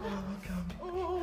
Oh, my God.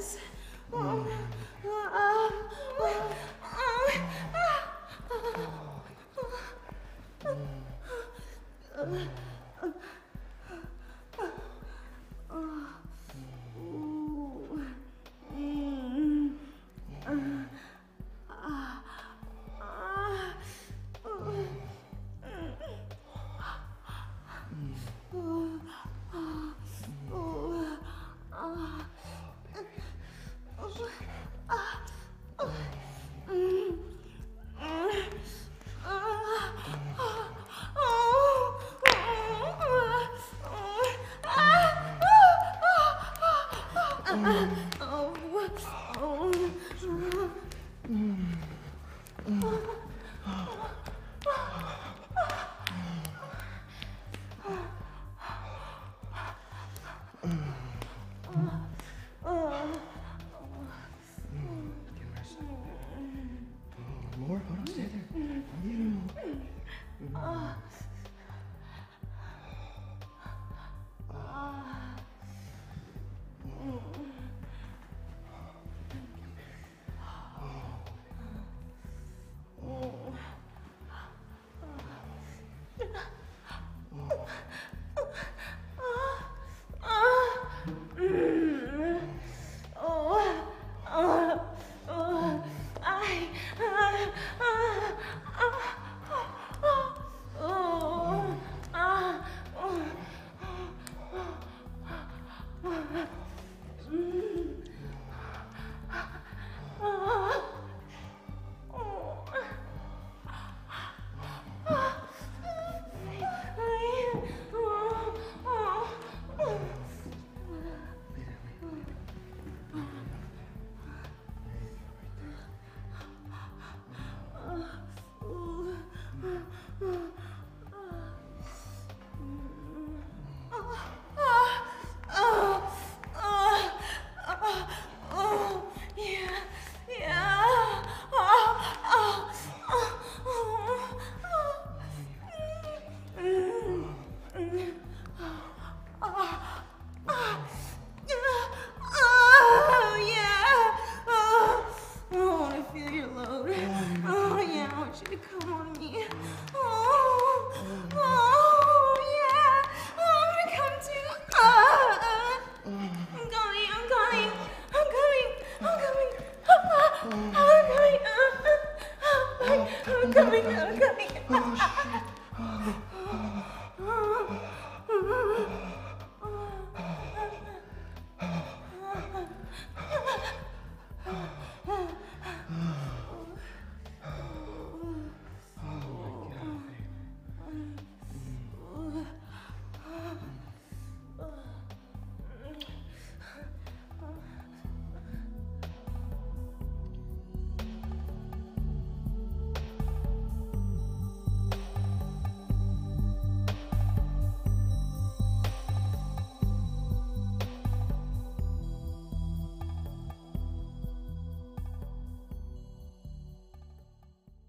Yes. Oh.